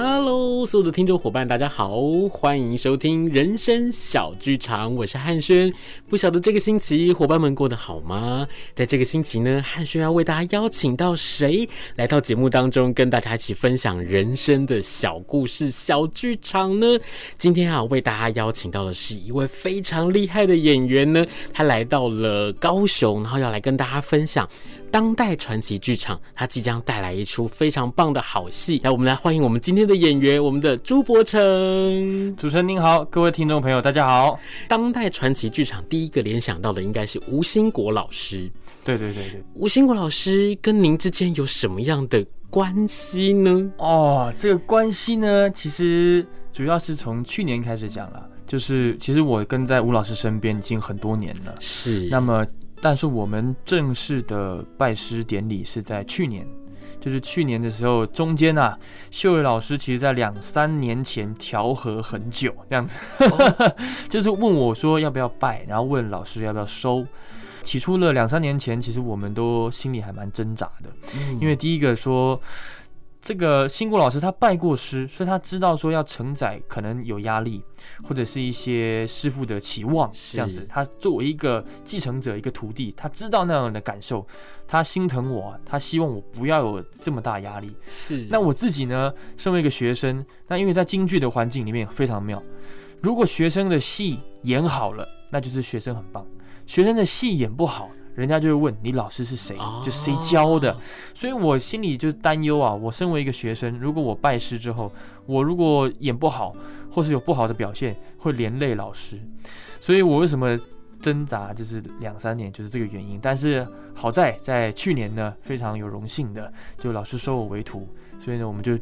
Hello，所有的听众伙伴，大家好，欢迎收听人生小剧场，我是汉轩。不晓得这个星期伙伴们过得好吗？在这个星期呢，汉轩要为大家邀请到谁来到节目当中，跟大家一起分享人生的小故事、小剧场呢？今天啊，为大家邀请到的是一位非常厉害的演员呢，他来到了高雄，然后要来跟大家分享。当代传奇剧场，它即将带来一出非常棒的好戏。来，我们来欢迎我们今天的演员，我们的朱伯成。主持人您好，各位听众朋友，大家好。当代传奇剧场第一个联想到的应该是吴兴国老师。对对对对，吴兴国老师跟您之间有什么样的关系呢？哦，这个关系呢，其实主要是从去年开始讲了，就是其实我跟在吴老师身边已经很多年了。是，那么。但是我们正式的拜师典礼是在去年，就是去年的时候，中间啊，秀伟老师其实在两三年前调和很久这样子，哦、就是问我说要不要拜，然后问老师要不要收。起初的两三年前，其实我们都心里还蛮挣扎的，嗯、因为第一个说。这个新国老师他拜过师，所以他知道说要承载可能有压力，或者是一些师傅的期望这样子。他作为一个继承者，一个徒弟，他知道那样的感受，他心疼我，他希望我不要有这么大压力。是。那我自己呢，身为一个学生，那因为在京剧的环境里面非常妙，如果学生的戏演好了，那就是学生很棒；学生的戏演不好。人家就会问你老师是谁，就谁教的，所以我心里就担忧啊。我身为一个学生，如果我拜师之后，我如果演不好，或是有不好的表现，会连累老师。所以我为什么挣扎，就是两三年，就是这个原因。但是好在在去年呢，非常有荣幸的，就老师收我为徒，所以呢，我们就。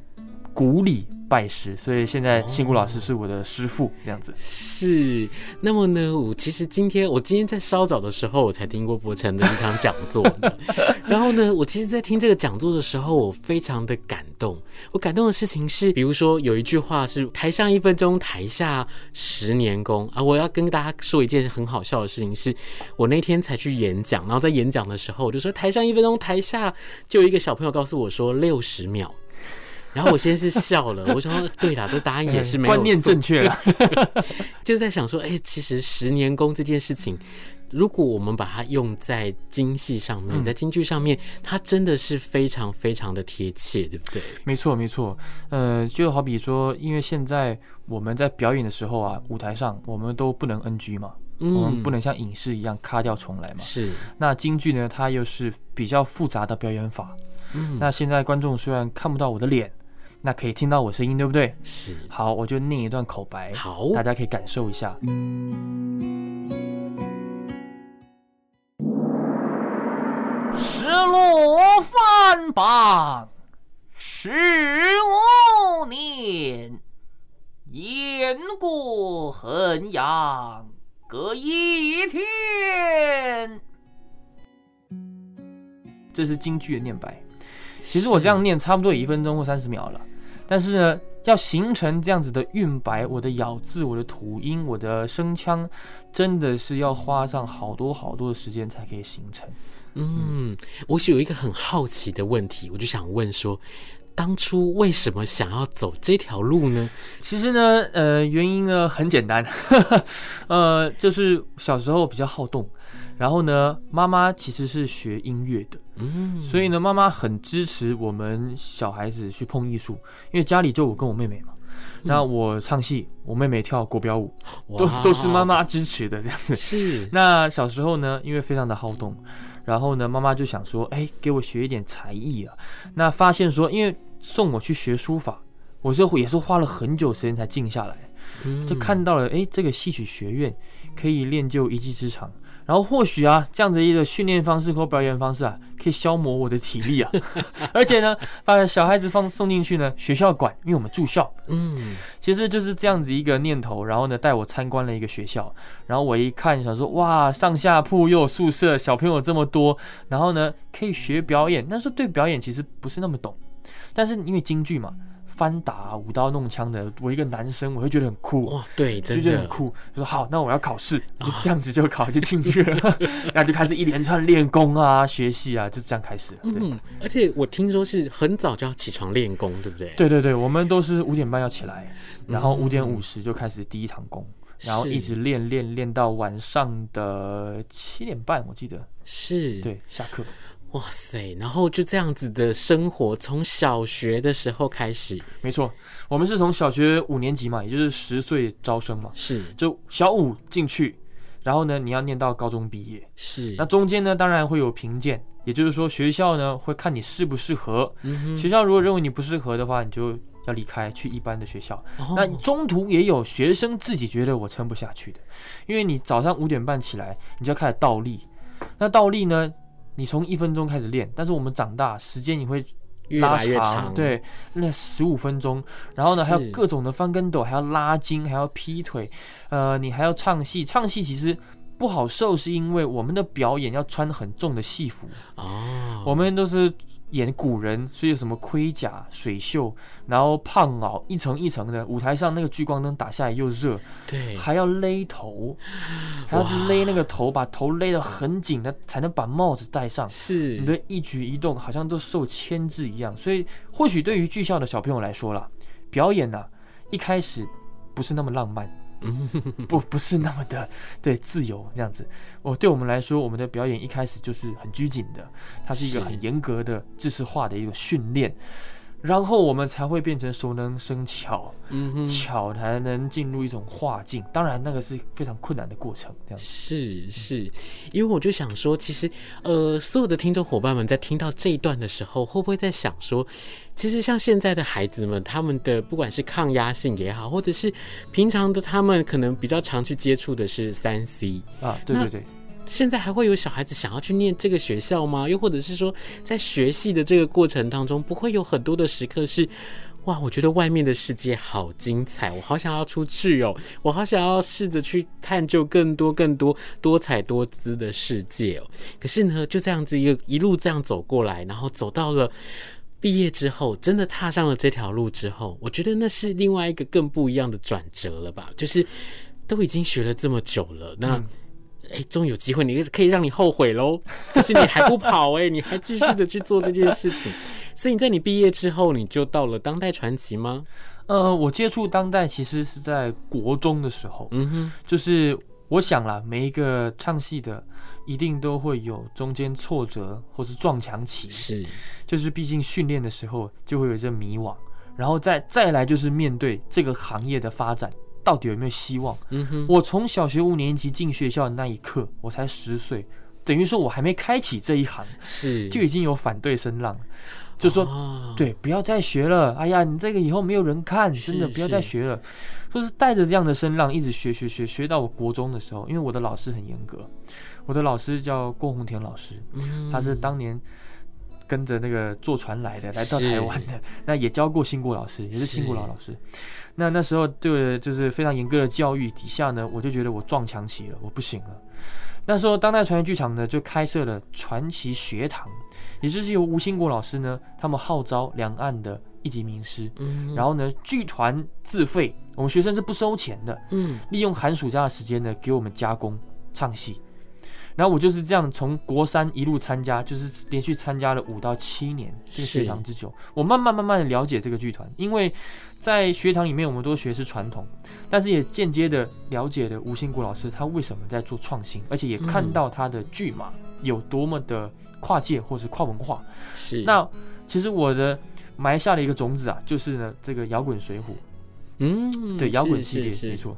鼓励拜师，所以现在新谷老师是我的师傅，这样子。是，那么呢，我其实今天我今天在稍早的时候，我才听过伯承的一场讲座。然后呢，我其实，在听这个讲座的时候，我非常的感动。我感动的事情是，比如说有一句话是“台上一分钟，台下十年功”啊。我要跟大家说一件很好笑的事情是，我那天才去演讲，然后在演讲的时候，我就说“台上一分钟，台下”，就有一个小朋友告诉我说“六十秒”。然后我先是笑了，我说对啦，这答案也是没有错，观念正确了，就在想说，哎，其实十年功这件事情，如果我们把它用在京戏上面，在京剧上面，它真的是非常非常的贴切，对不对？没错，没错。呃，就好比说，因为现在我们在表演的时候啊，舞台上我们都不能 NG 嘛，嗯，我们不能像影视一样卡掉重来嘛。是。那京剧呢，它又是比较复杂的表演法。嗯。那现在观众虽然看不到我的脸。那可以听到我声音，对不对？是。好，我就念一段口白，好，大家可以感受一下。十落翻榜，十五年，雁过衡阳，隔一天。这是京剧的念白。其实我这样念差不多一分钟或三十秒了，但是呢，要形成这样子的韵白，我的咬字、我的吐音、我的声腔，真的是要花上好多好多的时间才可以形成。嗯，我是有一个很好奇的问题，我就想问说，当初为什么想要走这条路呢？其实呢，呃，原因呢很简单，呵 呵呃，就是小时候比较好动。然后呢，妈妈其实是学音乐的，嗯，所以呢，妈妈很支持我们小孩子去碰艺术，因为家里就我跟我妹妹嘛。那我唱戏，我妹妹跳国标舞，都都是妈妈支持的这样子。是。那小时候呢，因为非常的好动，然后呢，妈妈就想说，哎，给我学一点才艺啊。那发现说，因为送我去学书法，我是也是花了很久时间才静下来，就看到了，哎，这个戏曲学院可以练就一技之长。然后或许啊，这样子一个训练方式或表演方式啊，可以消磨我的体力啊。而且呢，把小孩子放送进去呢，学校管，因为我们住校。嗯，其实就是这样子一个念头。然后呢，带我参观了一个学校。然后我一看，想说哇，上下铺又有宿舍，小朋友这么多。然后呢，可以学表演。但是对表演其实不是那么懂。但是因为京剧嘛。翻打、舞刀弄枪的，我一个男生，我会觉得很酷哇，对，真的就觉得很酷。就说好，那我要考试，就这样子就考就进去了，然后就开始一连串练功啊、学习啊，就这样开始。嗯，而且我听说是很早就要起床练功，对不对？对对对，我们都是五点半要起来，然后五点五十就开始第一堂功。嗯然后一直练练练到晚上的七点半，我记得是对下课。哇塞！然后就这样子的生活，从小学的时候开始。没错，我们是从小学五年级嘛，也就是十岁招生嘛，是就小五进去，然后呢，你要念到高中毕业。是那中间呢，当然会有评鉴，也就是说学校呢会看你适不适合。嗯，学校如果认为你不适合的话，你就。要离开去一般的学校，那中途也有学生自己觉得我撑不下去的，因为你早上五点半起来，你就要开始倒立。那倒立呢，你从一分钟开始练，但是我们长大时间你会拉长，越来越长，对，那十五分钟。然后呢，还有各种的翻跟斗，还要拉筋，还要劈腿，呃，你还要唱戏。唱戏其实不好受，是因为我们的表演要穿很重的戏服哦，我们都是。演古人，所以有什么盔甲、水袖，然后胖袄一层一层的，舞台上那个聚光灯打下来又热，对，还要勒头，还要勒那个头，把头勒得很紧的，才能把帽子戴上。是，你的一举一动好像都受牵制一样。所以，或许对于剧校的小朋友来说啦，表演呢、啊，一开始不是那么浪漫。嗯，不，不是那么的对自由这样子。我对我们来说，我们的表演一开始就是很拘谨的，它是一个很严格的知识化的一个训练。然后我们才会变成熟能生巧，嗯哼，巧才能进入一种化境。当然，那个是非常困难的过程。这样是是，因为我就想说，其实呃，所有的听众伙伴们在听到这一段的时候，会不会在想说，其实像现在的孩子们，他们的不管是抗压性也好，或者是平常的他们可能比较常去接触的是三 C 啊，对对对。现在还会有小孩子想要去念这个学校吗？又或者是说，在学习的这个过程当中，不会有很多的时刻是，哇，我觉得外面的世界好精彩，我好想要出去哦，我好想要试着去探究更多更多多彩多姿的世界哦。可是呢，就这样子一个一路这样走过来，然后走到了毕业之后，真的踏上了这条路之后，我觉得那是另外一个更不一样的转折了吧？就是都已经学了这么久了，那。嗯哎，终于有机会，你可以让你后悔喽。可是你还不跑哎，你还继续的去做这件事情。所以你在你毕业之后，你就到了当代传奇吗？呃，我接触当代其实是在国中的时候。嗯哼，就是我想啦，每一个唱戏的一定都会有中间挫折或是撞墙期。是，就是毕竟训练的时候就会有这迷惘，然后再再来就是面对这个行业的发展。到底有没有希望？嗯哼，我从小学五年级进学校的那一刻，我才十岁，等于说我还没开启这一行，是就已经有反对声浪，就说、哦、对，不要再学了。哎呀，你这个以后没有人看，真的不要再学了。说是带着这样的声浪，一直学学学学到我国中的时候，因为我的老师很严格，我的老师叫郭宏田老师，嗯、他是当年跟着那个坐船来的，来到台湾的，那也教过新国老师，也是新国老老师。那那时候对，就是非常严格的教育底下呢，我就觉得我撞墙期了，我不行了。那时候当代传奇剧场呢就开设了传奇学堂，也就是由吴兴国老师呢，他们号召两岸的一级名师，嗯，然后呢剧团自费，我们学生是不收钱的，嗯，利用寒暑假的时间呢给我们加工唱戏。然后我就是这样从国三一路参加，就是连续参加了五到七年这个学堂之久。我慢慢慢慢的了解这个剧团，因为在学堂里面我们都学的是传统，但是也间接的了解了吴兴国老师他为什么在做创新，而且也看到他的剧码有多么的跨界或是跨文化。是。那其实我的埋下了一个种子啊，就是呢这个摇滚水浒，嗯，对，摇滚系列没错。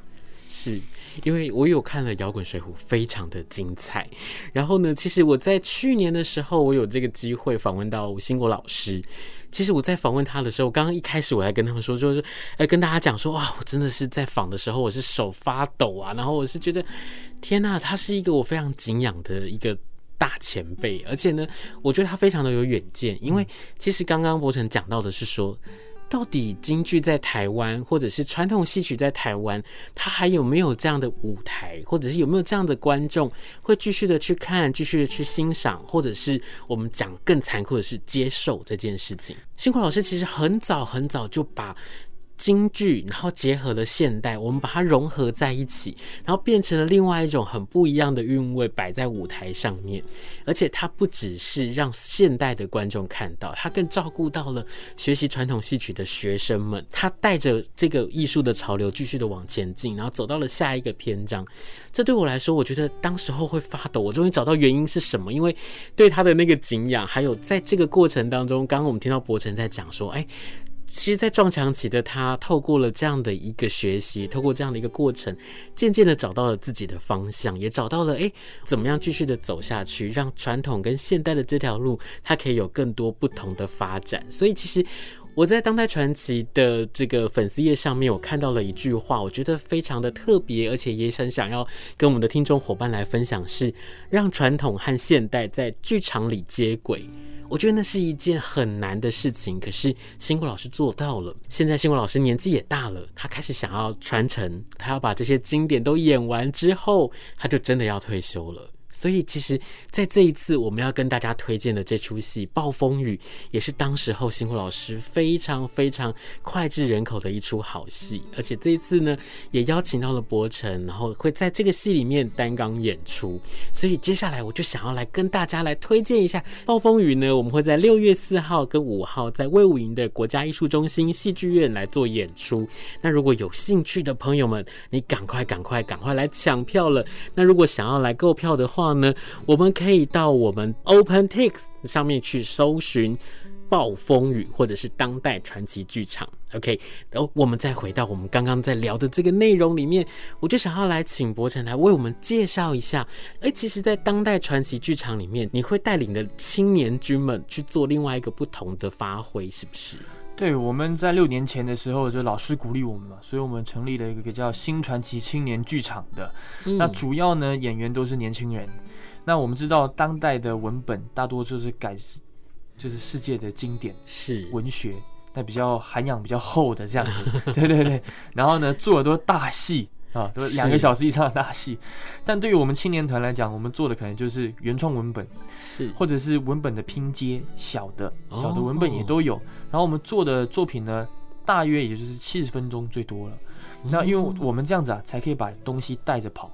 是因为我有看了摇滚水浒，非常的精彩。然后呢，其实我在去年的时候，我有这个机会访问到吴兴国老师。其实我在访问他的时候，刚刚一开始我还跟他们说，就是哎，跟大家讲说，哇，我真的是在访的时候，我是手发抖啊。然后我是觉得，天呐，他是一个我非常敬仰的一个大前辈，而且呢，我觉得他非常的有远见。因为其实刚刚柏成讲到的是说。到底京剧在台湾，或者是传统戏曲在台湾，它还有没有这样的舞台，或者是有没有这样的观众会继续的去看，继续的去欣赏，或者是我们讲更残酷的是接受这件事情？辛苦老师其实很早很早就把。京剧，然后结合了现代，我们把它融合在一起，然后变成了另外一种很不一样的韵味，摆在舞台上面。而且它不只是让现代的观众看到，它更照顾到了学习传统戏曲的学生们。他带着这个艺术的潮流继续的往前进，然后走到了下一个篇章。这对我来说，我觉得当时候会发抖。我终于找到原因是什么，因为对他的那个敬仰，还有在这个过程当中，刚刚我们听到柏成在讲说，哎。其实，在撞墙期的他，透过了这样的一个学习，透过这样的一个过程，渐渐的找到了自己的方向，也找到了诶，怎么样继续的走下去，让传统跟现代的这条路，它可以有更多不同的发展。所以，其实我在当代传奇的这个粉丝页上面，我看到了一句话，我觉得非常的特别，而且也很想要跟我们的听众伙伴来分享，是让传统和现代在剧场里接轨。我觉得那是一件很难的事情，可是新国老师做到了。现在新国老师年纪也大了，他开始想要传承，他要把这些经典都演完之后，他就真的要退休了。所以，其实，在这一次我们要跟大家推荐的这出戏《暴风雨》，也是当时候辛苦老师非常非常脍炙人口的一出好戏。而且这一次呢，也邀请到了柏成，然后会在这个戏里面担纲演出。所以接下来我就想要来跟大家来推荐一下《暴风雨》呢。我们会在六月四号跟五号在魏武营的国家艺术中心戏剧院来做演出。那如果有兴趣的朋友们，你赶快赶快赶快来抢票了。那如果想要来购票的话，呢，我们可以到我们 OpenTix 上面去搜寻《暴风雨》或者是当代传奇剧场。OK，然后我们再回到我们刚刚在聊的这个内容里面，我就想要来请博成来为我们介绍一下。哎，其实，在当代传奇剧场里面，你会带领的青年军们去做另外一个不同的发挥，是不是？对，我们在六年前的时候，就老师鼓励我们嘛，所以我们成立了一个叫新传奇青年剧场的。嗯、那主要呢，演员都是年轻人。那我们知道，当代的文本大多就是改，就是世界的经典是文学，那比较涵养比较厚的这样子。对对对。然后呢，做的都是大戏啊，都是两个小时以上的大戏。但对于我们青年团来讲，我们做的可能就是原创文本，是或者是文本的拼接，小的小的文本也都有。哦然后我们做的作品呢，大约也就是七十分钟最多了。那因为我们这样子啊，才可以把东西带着跑。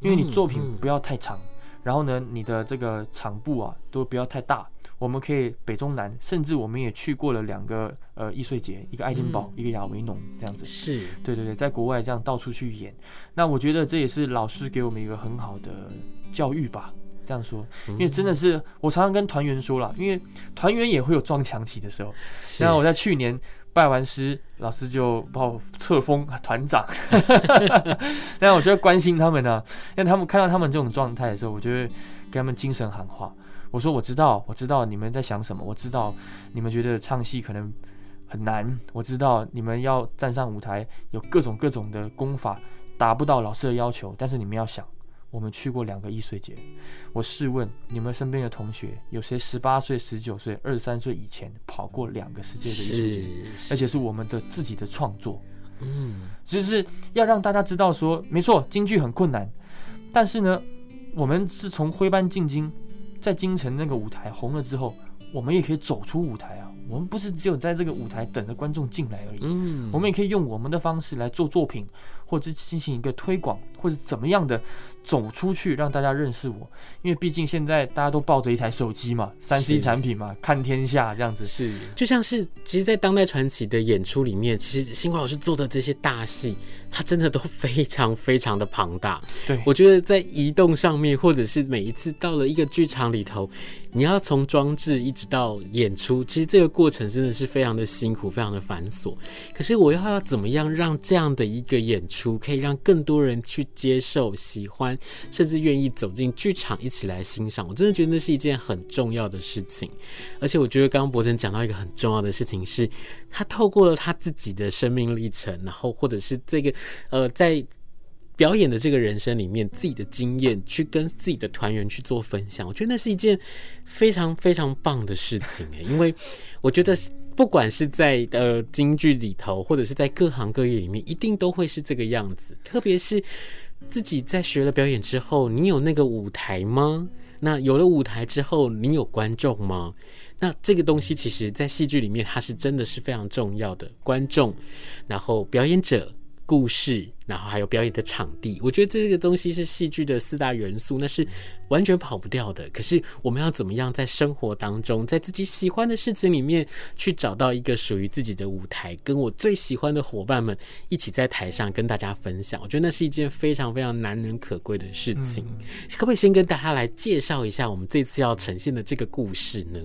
因为你作品不要太长，然后呢，你的这个场布啊都不要太大。我们可以北中南，甚至我们也去过了两个呃易碎节，一个爱丁堡，一个亚维农这样子。是对对对，在国外这样到处去演。那我觉得这也是老师给我们一个很好的教育吧。这样说，因为真的是我常常跟团员说了，因为团员也会有撞墙期的时候。然后我在去年拜完师，老师就把我册封团长。但我就会关心他们呢、啊，因为他们看到他们这种状态的时候，我就会跟他们精神喊话。我说我知道，我知道你们在想什么，我知道你们觉得唱戏可能很难，我知道你们要站上舞台有各种各种的功法达不到老师的要求，但是你们要想。我们去过两个易碎节，我试问你们身边的同学，有谁十八岁、十九岁、二十三岁以前跑过两个世界的艺术节？而且是我们的自己的创作。嗯，就是要让大家知道说，没错，京剧很困难，但是呢，我们是从徽班进京，在京城那个舞台红了之后，我们也可以走出舞台啊。我们不是只有在这个舞台等着观众进来而已，嗯，我们也可以用我们的方式来做作品，或者进行一个推广，或者怎么样的。走出去让大家认识我，因为毕竟现在大家都抱着一台手机嘛，三 C 产品嘛，看天下这样子。是，就像是其实，在当代传奇的演出里面，其实新华老师做的这些大戏，它真的都非常非常的庞大。对，我觉得在移动上面，或者是每一次到了一个剧场里头，你要从装置一直到演出，其实这个过程真的是非常的辛苦，非常的繁琐。可是我又要怎么样让这样的一个演出，可以让更多人去接受、喜欢？甚至愿意走进剧场一起来欣赏，我真的觉得那是一件很重要的事情。而且我觉得刚刚博成讲到一个很重要的事情是，他透过了他自己的生命历程，然后或者是这个呃在表演的这个人生里面自己的经验，去跟自己的团员去做分享。我觉得那是一件非常非常棒的事情诶，因为我觉得。不管是在呃京剧里头，或者是在各行各业里面，一定都会是这个样子。特别是自己在学了表演之后，你有那个舞台吗？那有了舞台之后，你有观众吗？那这个东西其实，在戏剧里面，它是真的是非常重要的。观众，然后表演者。故事，然后还有表演的场地，我觉得这个东西是戏剧的四大元素，那是完全跑不掉的。可是我们要怎么样在生活当中，在自己喜欢的事情里面，去找到一个属于自己的舞台，跟我最喜欢的伙伴们一起在台上跟大家分享。我觉得那是一件非常非常难能可贵的事情。嗯、可不可以先跟大家来介绍一下我们这次要呈现的这个故事呢？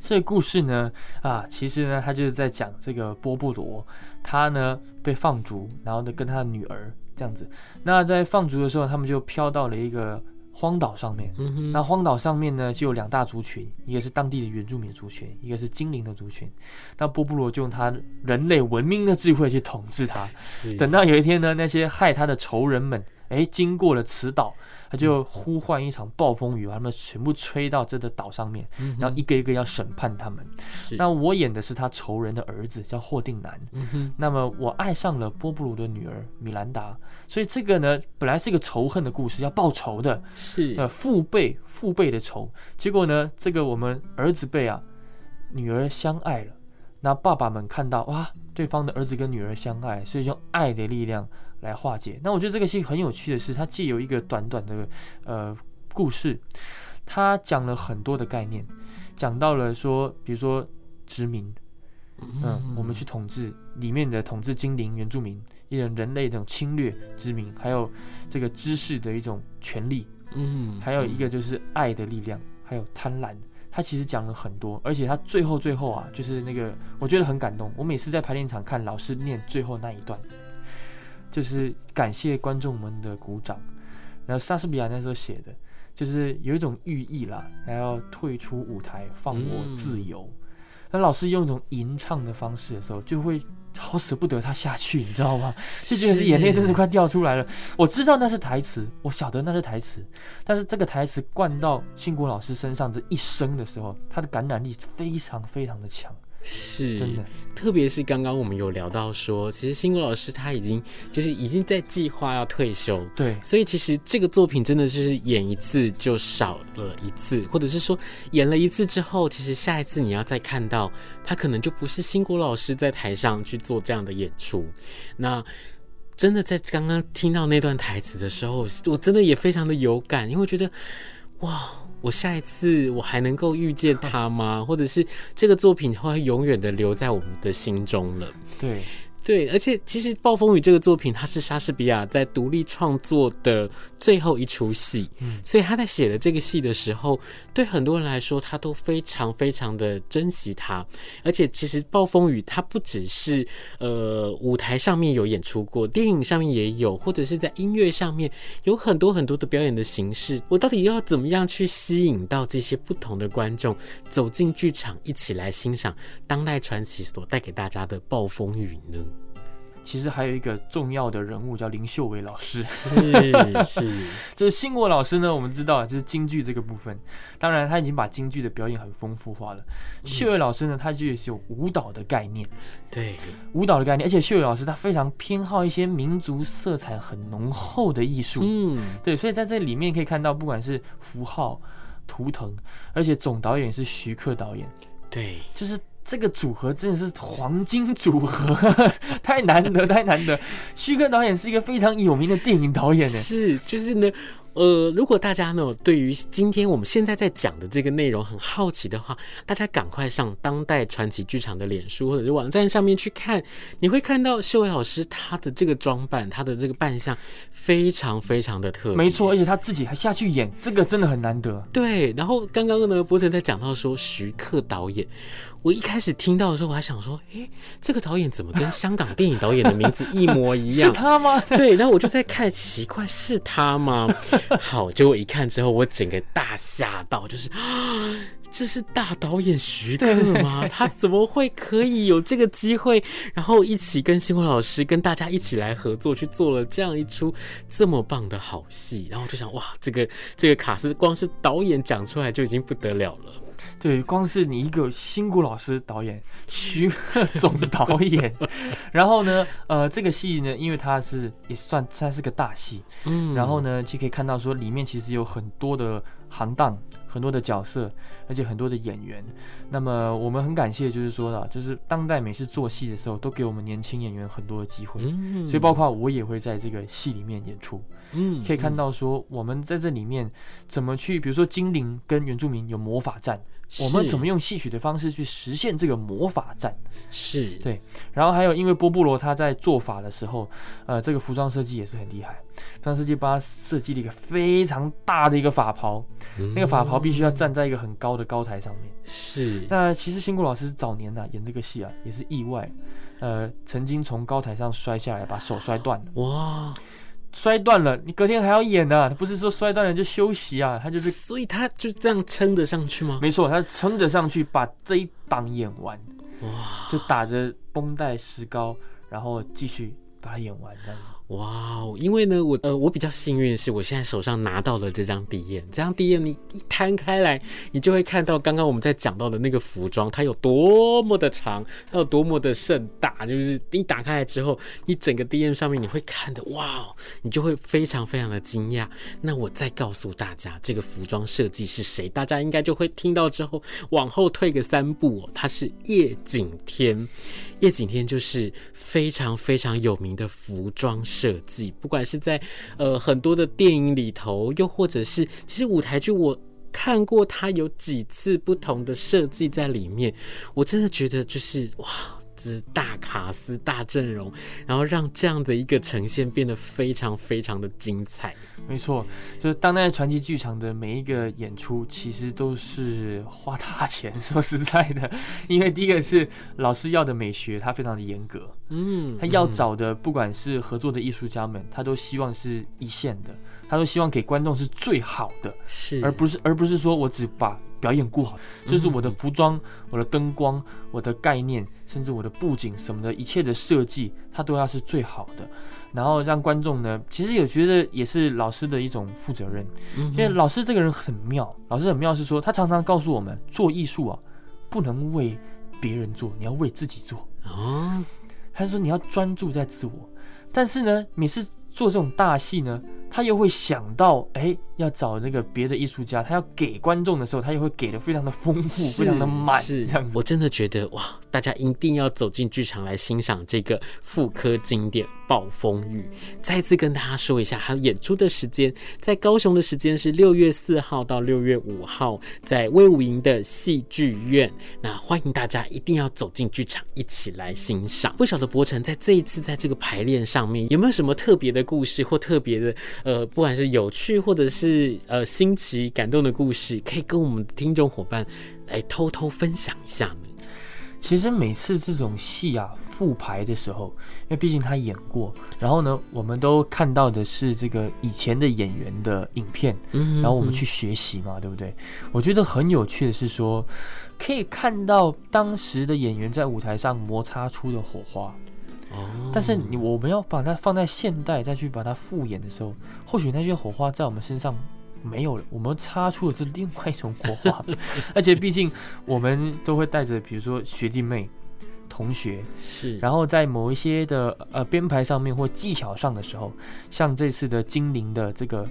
这个故事呢，啊，其实呢，它就是在讲这个波布罗。他呢被放逐，然后呢跟他的女儿这样子。那在放逐的时候，他们就飘到了一个荒岛上面。嗯。那荒岛上面呢就有两大族群，一个是当地的原住民族群，一个是精灵的族群。那波布罗就用他人类文明的智慧去统治他。等到有一天呢，那些害他的仇人们，哎，经过了此岛。他就呼唤一场暴风雨，把他们全部吹到这个岛上面，然后一个一个要审判他们。那我演的是他仇人的儿子，叫霍定南。那么我爱上了波布鲁的女儿米兰达，所以这个呢，本来是一个仇恨的故事，要报仇的，是呃父辈父辈的仇。结果呢，这个我们儿子辈啊，女儿相爱了。那爸爸们看到哇，对方的儿子跟女儿相爱，所以用爱的力量。来化解。那我觉得这个戏很有趣的是，它既有一个短短的呃故事，它讲了很多的概念，讲到了说，比如说殖民，嗯，我们去统治里面的统治精灵、原住民，一种人类的这种侵略殖民，还有这个知识的一种权利，嗯，还有一个就是爱的力量，还有贪婪。它其实讲了很多，而且他最后最后啊，就是那个我觉得很感动。我每次在排练场看老师念最后那一段。就是感谢观众们的鼓掌，然后莎士比亚那时候写的，就是有一种寓意啦，还要退出舞台，放我自由。那、嗯、老师用一种吟唱的方式的时候，就会好舍不得他下去，你知道吗？就觉得是眼泪真的快掉出来了。我知道那是台词，我晓得那是台词，但是这个台词灌到信国老师身上这一生的时候，他的感染力非常非常的强。是，真的，特别是刚刚我们有聊到说，其实新国老师他已经就是已经在计划要退休，对，所以其实这个作品真的是演一次就少了一次，或者是说演了一次之后，其实下一次你要再看到他，可能就不是新国老师在台上去做这样的演出。那真的在刚刚听到那段台词的时候，我真的也非常的有感，因为我觉得哇。我下一次我还能够遇见他吗？或者是这个作品会永远的留在我们的心中了？对。对，而且其实《暴风雨》这个作品，它是莎士比亚在独立创作的最后一出戏，嗯，所以他在写的这个戏的时候，对很多人来说，他都非常非常的珍惜它。而且，其实《暴风雨》它不只是呃舞台上面有演出过，电影上面也有，或者是在音乐上面有很多很多的表演的形式。我到底要怎么样去吸引到这些不同的观众走进剧场，一起来欣赏当代传奇所带给大家的《暴风雨》呢？其实还有一个重要的人物叫林秀伟老师，是是，就是信国老师呢。我们知道，就是京剧这个部分，当然他已经把京剧的表演很丰富化了。嗯、秀伟老师呢，他就也是有舞蹈的概念，对。舞蹈的概念，而且秀伟老师他非常偏好一些民族色彩很浓厚的艺术，嗯，对，所以在这里面可以看到，不管是符号、图腾，而且总导演是徐克导演，对，就是。这个组合真的是黄金组合，太难得，太难得。徐克导演是一个非常有名的电影导演呢，是，就是呢。呃，如果大家呢对于今天我们现在在讲的这个内容很好奇的话，大家赶快上当代传奇剧场的脸书或者是网站上面去看，你会看到秀伟老师他的这个装扮，他的这个扮相非常非常的特别。没错，而且他自己还下去演，这个真的很难得。对，然后刚刚呢，博成在讲到说徐克导演，我一开始听到的时候，我还想说，诶，这个导演怎么跟香港电影导演的名字一模一样？是他吗？对，然后我就在看，奇怪，是他吗？好，结果一看之后，我整个大吓到，就是，这是大导演徐克吗？他怎么会可以有这个机会，然后一起跟新辉老师跟大家一起来合作，去做了这样一出这么棒的好戏？然后我就想，哇，这个这个卡司光是导演讲出来就已经不得了了。对，光是你一个新谷老师导演，徐克总导演，然后呢，呃，这个戏呢，因为它是也算算是个大戏，嗯，然后呢，就可以看到说里面其实有很多的行当。很多的角色，而且很多的演员。那么我们很感谢，就是说呢，就是当代每次做戏的时候，都给我们年轻演员很多的机会。嗯，所以包括我也会在这个戏里面演出。嗯，可以看到说我们在这里面怎么去，比如说精灵跟原住民有魔法战，我们怎么用戏曲的方式去实现这个魔法战？是对。然后还有，因为波布罗他在做法的时候，呃，这个服装设计也是很厉害。服装设计帮他设计了一个非常大的一个法袍，嗯、那个法袍必须要站在一个很高的高台上面。是。那其实辛苦老师早年呢、啊、演这个戏啊也是意外，呃，曾经从高台上摔下来，把手摔断了。哇！摔断了，你隔天还要演呢、啊？他不是说摔断了就休息啊？他就是，所以他就这样撑着上去吗？没错，他撑着上去把这一档演完。哇！就打着绷带石膏，然后继续把它演完这样子。哇哦！因为呢，我呃，我比较幸运的是，我现在手上拿到了这张 DM。这张 DM 你一摊开来，你就会看到刚刚我们在讲到的那个服装，它有多么的长，它有多么的盛大。就是一打开来之后，一整个 DM 上面你会看的，哇哦，你就会非常非常的惊讶。那我再告诉大家，这个服装设计是谁，大家应该就会听到之后往后退个三步哦，他是叶景天。叶景天就是非常非常有名的服装设计，不管是在呃很多的电影里头，又或者是其实舞台剧，我看过他有几次不同的设计在里面，我真的觉得就是哇。之大卡司、大阵容，然后让这样的一个呈现变得非常非常的精彩。没错，就是当代传奇剧场的每一个演出，其实都是花大钱。说实在的，因为第一个是老师要的美学，他非常的严格。嗯，他要找的不管是合作的艺术家们，他都希望是一线的，他都希望给观众是最好的，是，而不是而不是说我只把。表演顾好，就是我的服装、我的灯光、我的概念，甚至我的布景什么的，一切的设计，它都要是最好的。然后让观众呢，其实也觉得也是老师的一种负责任。因为老师这个人很妙，老师很妙是说，他常常告诉我们，做艺术啊，不能为别人做，你要为自己做啊。他说你要专注在自我，但是呢，每次做这种大戏呢。他又会想到，哎，要找那个别的艺术家，他要给观众的时候，他又会给的非常的丰富，非常的满，是这样子。我真的觉得哇，大家一定要走进剧场来欣赏这个复刻经典《暴风雨》。再次跟大家说一下，还有演出的时间，在高雄的时间是六月四号到六月五号，在威武营的戏剧院。那欢迎大家一定要走进剧场，一起来欣赏。不晓得柏成在这一次在这个排练上面有没有什么特别的故事或特别的？呃，不管是有趣或者是呃新奇感动的故事，可以跟我们的听众伙伴来偷偷分享一下呢。其实每次这种戏啊复排的时候，因为毕竟他演过，然后呢，我们都看到的是这个以前的演员的影片，嗯，然后我们去学习嘛，对不对？我觉得很有趣的是说，可以看到当时的演员在舞台上摩擦出的火花。但是你我们要把它放在现代再去把它复演的时候，或许那些火花在我们身上没有了，我们擦出的是另外一种火花。而且毕竟我们都会带着，比如说学弟妹、同学，是，然后在某一些的呃编排上面或技巧上的时候，像这次的精灵的这个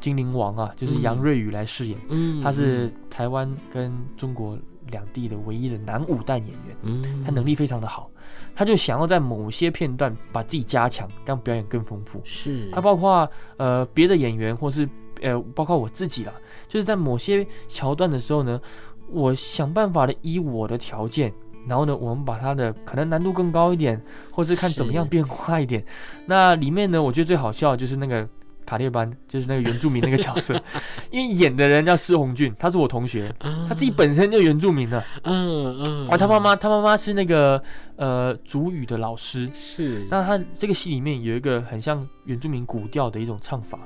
精灵王啊，就是杨瑞宇来饰演，嗯，他是台湾跟中国两地的唯一的男武旦演员，嗯，他能力非常的好。他就想要在某些片段把自己加强，让表演更丰富。是，他包括呃别的演员，或是呃包括我自己啦，就是在某些桥段的时候呢，我想办法的以我的条件，然后呢，我们把它的可能难度更高一点，或是看怎么样变化一点。那里面呢，我觉得最好笑的就是那个。卡列班就是那个原住民那个角色，因为演的人叫施宏俊，他是我同学，他自己本身就原住民的，嗯嗯，啊他妈妈，他妈妈是那个呃主语的老师，是，那他这个戏里面有一个很像原住民古调的一种唱法。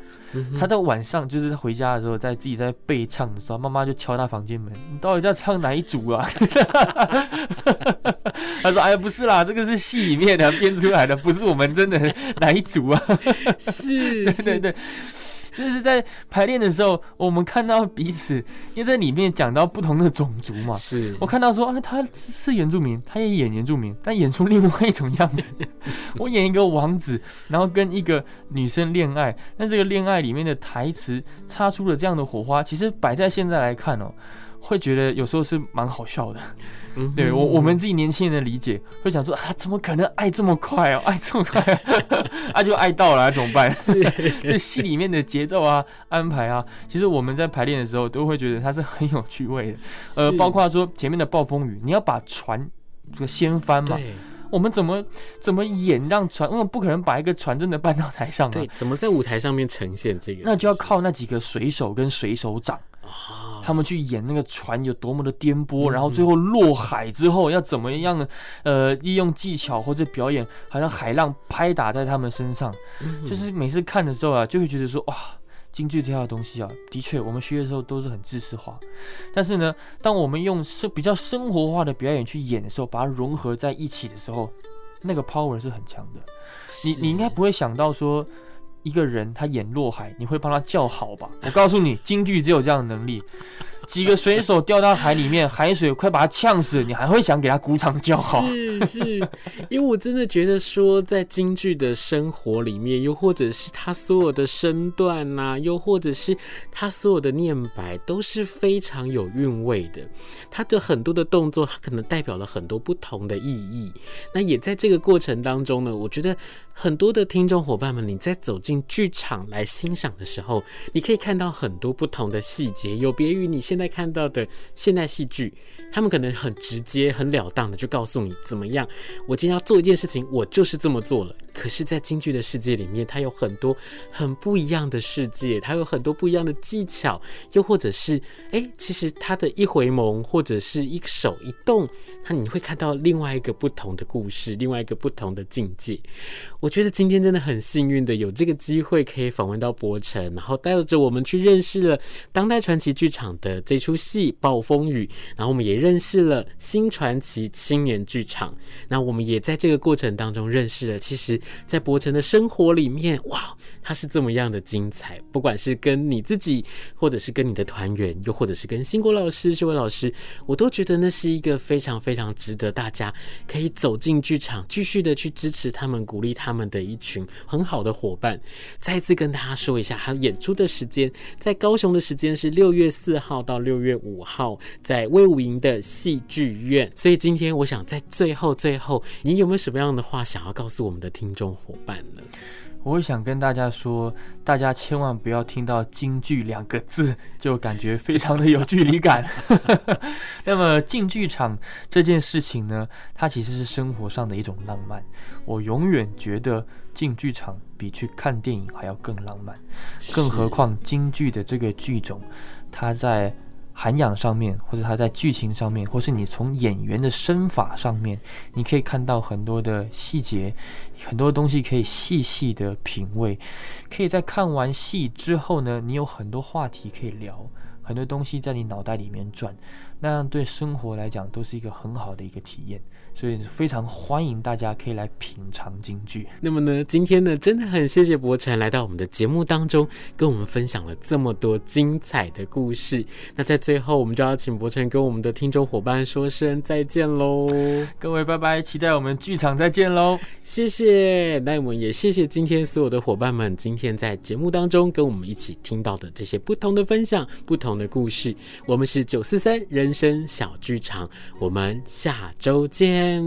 他在晚上就是回家的时候，在自己在背唱的时候，妈妈就敲他房间门：“你到底在唱哪一组啊？” 他说：“哎呀，不是啦，这个是戏里面的编出来的，不是我们真的哪一组啊。”是，对对对。就是在排练的时候，我们看到彼此，因为在里面讲到不同的种族嘛。是我看到说，啊，他是原住民，他也演原住民，但演出另外一种样子。我演一个王子，然后跟一个女生恋爱，那这个恋爱里面的台词擦出了这样的火花，其实摆在现在来看哦。会觉得有时候是蛮好笑的，嗯、对我我们自己年轻人的理解，会想说啊，怎么可能爱这么快哦，爱这么快啊，啊就爱到了，啊，怎么办？是，这戏里面的节奏啊、安排啊，其实我们在排练的时候都会觉得它是很有趣味的。呃，包括说前面的暴风雨，你要把船这个掀翻嘛，我们怎么怎么演让船？我们不可能把一个船真的搬到台上啊，对，怎么在舞台上面呈现这个？那就要靠那几个水手跟水手长。他们去演那个船有多么的颠簸，然后最后落海之后要怎么样？呃，利用技巧或者表演，好像海浪拍打在他们身上，就是每次看的时候啊，就会觉得说哇，京剧这样的东西啊，的确我们学的时候都是很知识化，但是呢，当我们用生比较生活化的表演去演的时候，把它融合在一起的时候，那个 power 是很强的。你你应该不会想到说。一个人他演落海，你会帮他叫好吧？我告诉你，京剧只有这样的能力。几个水手掉到海里面，海水快把他呛死，你还会想给他鼓掌叫好？是是，因为我真的觉得说，在京剧的生活里面，又或者是他所有的身段呐、啊，又或者是他所有的念白，都是非常有韵味的。他的很多的动作，他可能代表了很多不同的意义。那也在这个过程当中呢，我觉得很多的听众伙伴们，你在走进剧场来欣赏的时候，你可以看到很多不同的细节，有别于你现现在看到的现代戏剧，他们可能很直接、很了当的就告诉你怎么样。我今天要做一件事情，我就是这么做了。可是，在京剧的世界里面，它有很多很不一样的世界，它有很多不一样的技巧，又或者是，哎，其实它的一回眸或者是一手一动，那你会看到另外一个不同的故事，另外一个不同的境界。我觉得今天真的很幸运的有这个机会可以访问到柏成，然后带着我们去认识了当代传奇剧场的这出戏《暴风雨》，然后我们也认识了新传奇青年剧场。那我们也在这个过程当中认识了，其实，在柏成的生活里面，哇，他是这么样的精彩。不管是跟你自己，或者是跟你的团员，又或者是跟新国老师、秀慧老师，我都觉得那是一个非常非非常值得大家可以走进剧场，继续的去支持他们、鼓励他们的一群很好的伙伴。再次跟大家说一下，他演出的时间在高雄的时间是六月四号到六月五号，在威武营的戏剧院。所以今天我想在最后最后，你有没有什么样的话想要告诉我们的听众伙伴呢？我想跟大家说，大家千万不要听到“京剧”两个字 就感觉非常的有距离感。那么进剧场这件事情呢，它其实是生活上的一种浪漫。我永远觉得进剧场比去看电影还要更浪漫，更何况京剧的这个剧种，它在。涵养上面，或者他在剧情上面，或是你从演员的身法上面，你可以看到很多的细节，很多东西可以细细的品味。可以在看完戏之后呢，你有很多话题可以聊，很多东西在你脑袋里面转，那样对生活来讲都是一个很好的一个体验。所以非常欢迎大家可以来品尝京剧。那么呢，今天呢，真的很谢谢博成来到我们的节目当中，跟我们分享了这么多精彩的故事。那在最后，我们就要请博成跟我们的听众伙伴说声再见喽。各位拜拜，期待我们剧场再见喽。谢谢，那我们也谢谢今天所有的伙伴们，今天在节目当中跟我们一起听到的这些不同的分享、不同的故事。我们是九四三人生小剧场，我们下周见。